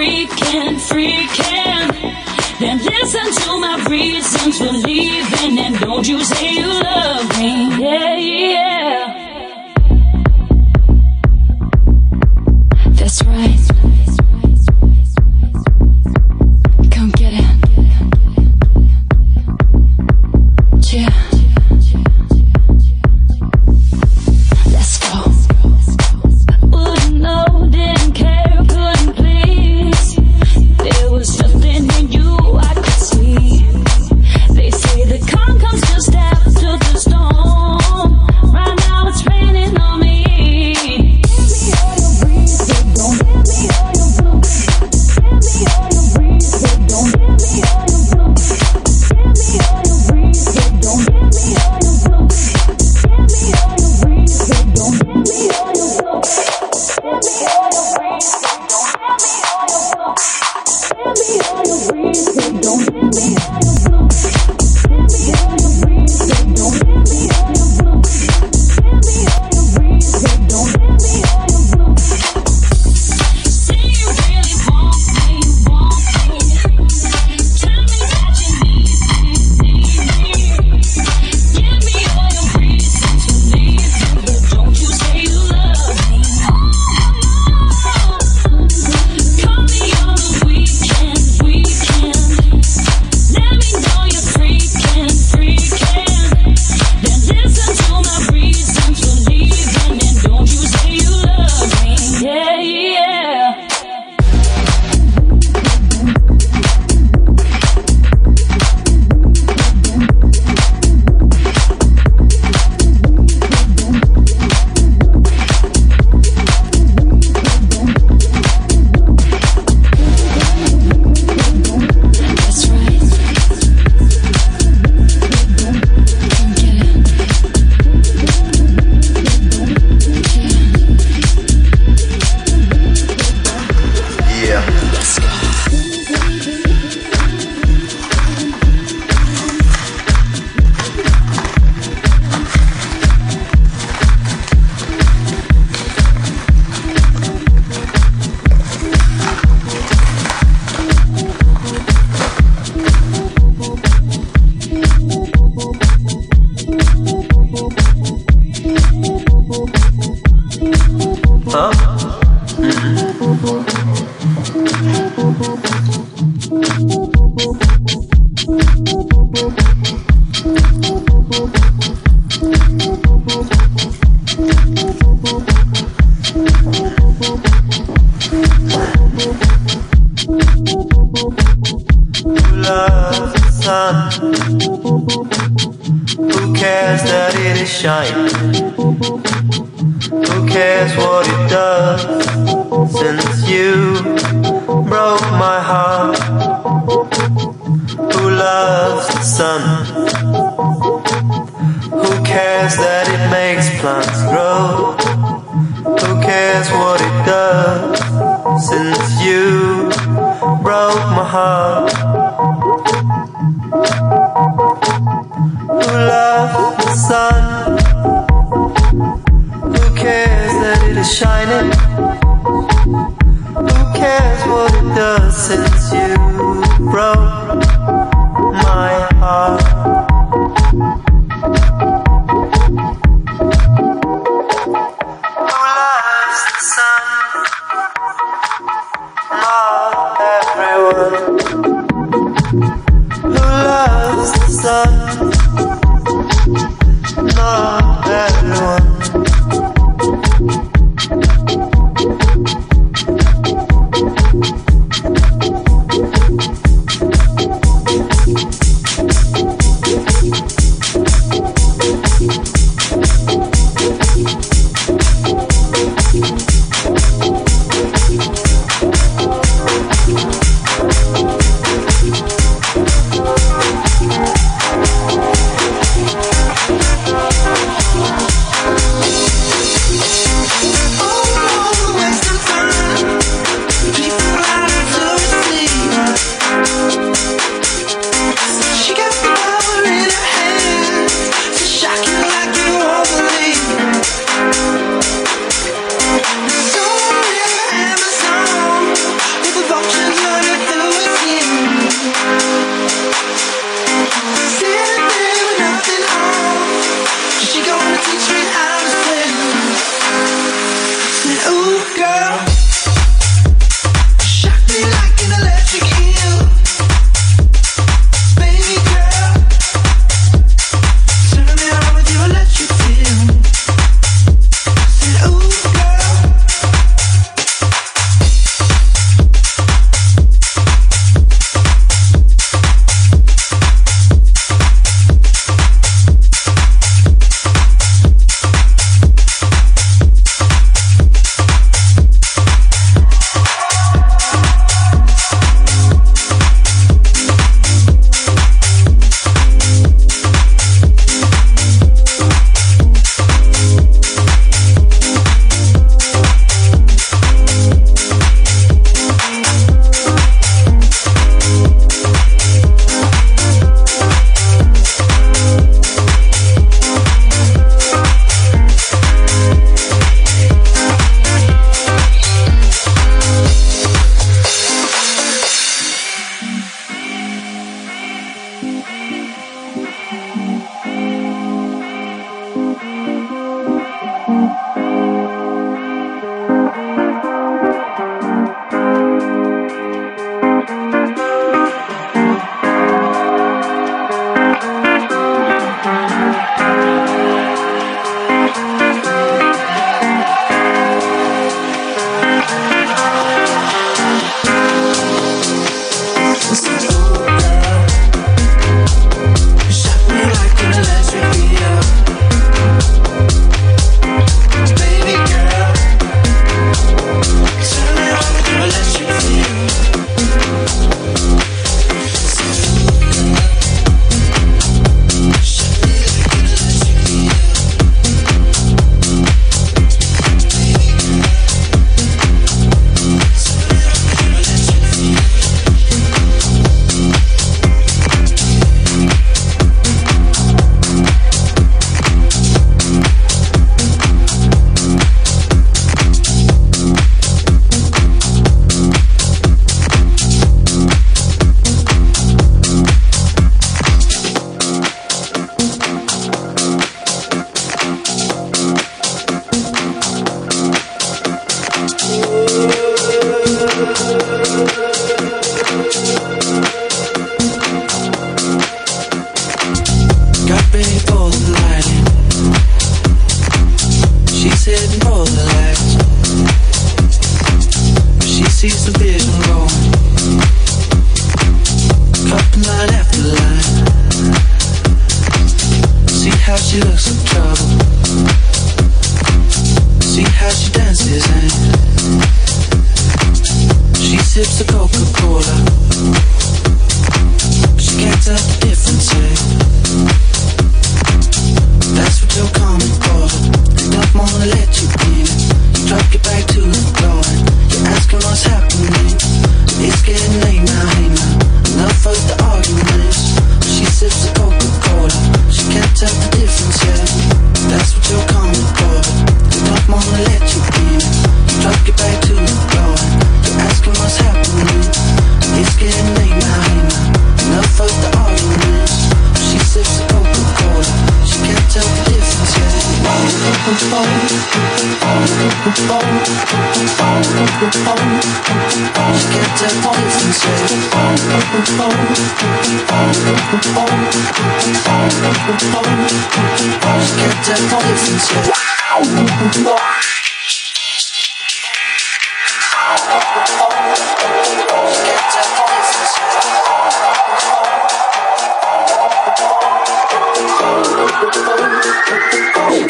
freaking, freaking. Then listen to my reasons for leaving, and don't you say you love me. Yeah, yeah.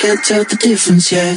Can't tell the difference, yeah.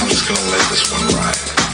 I'm just gonna let this one ride.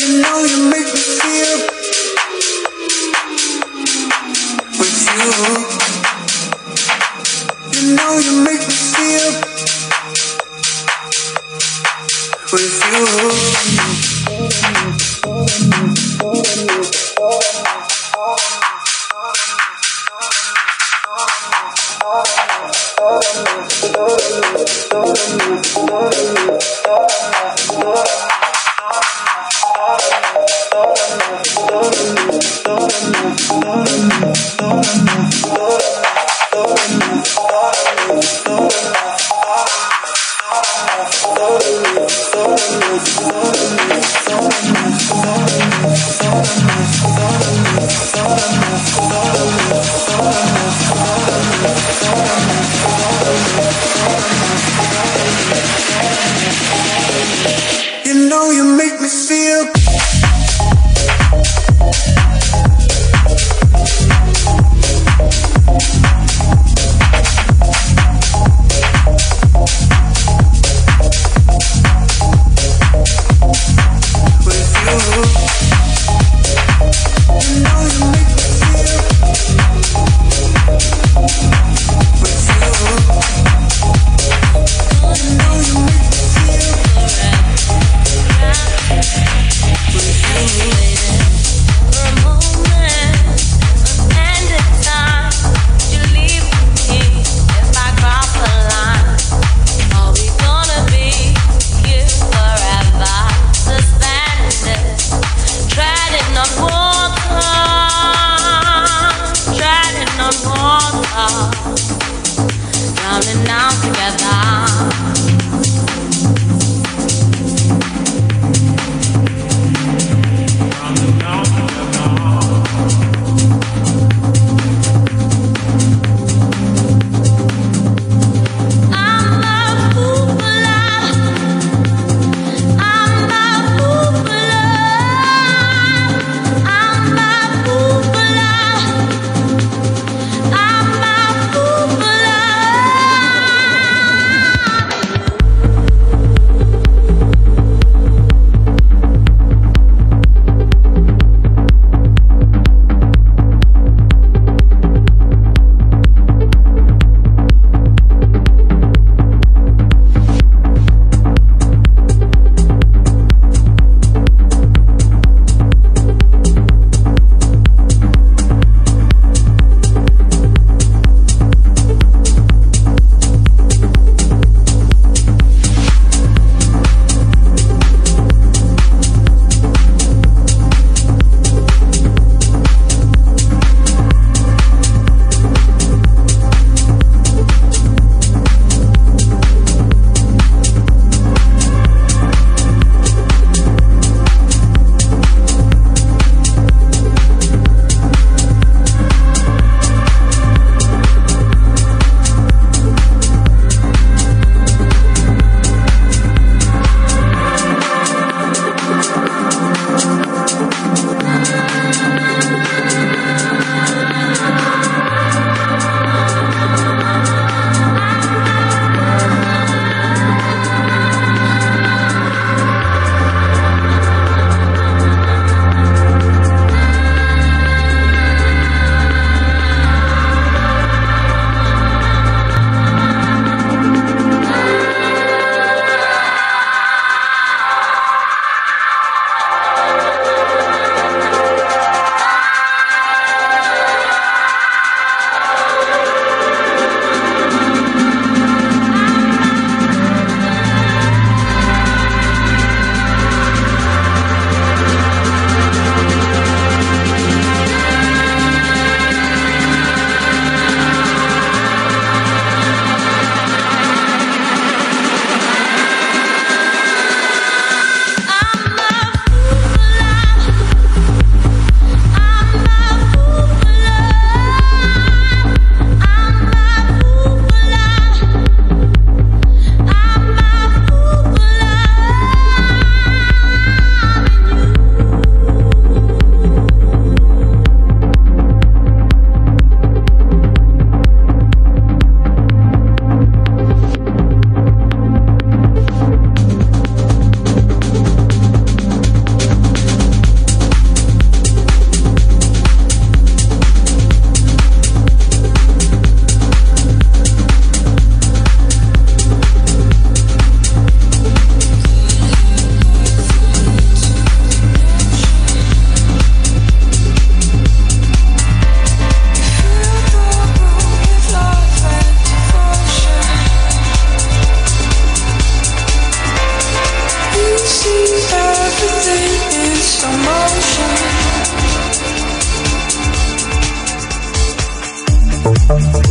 You know you make me feel with you. You know you make Thank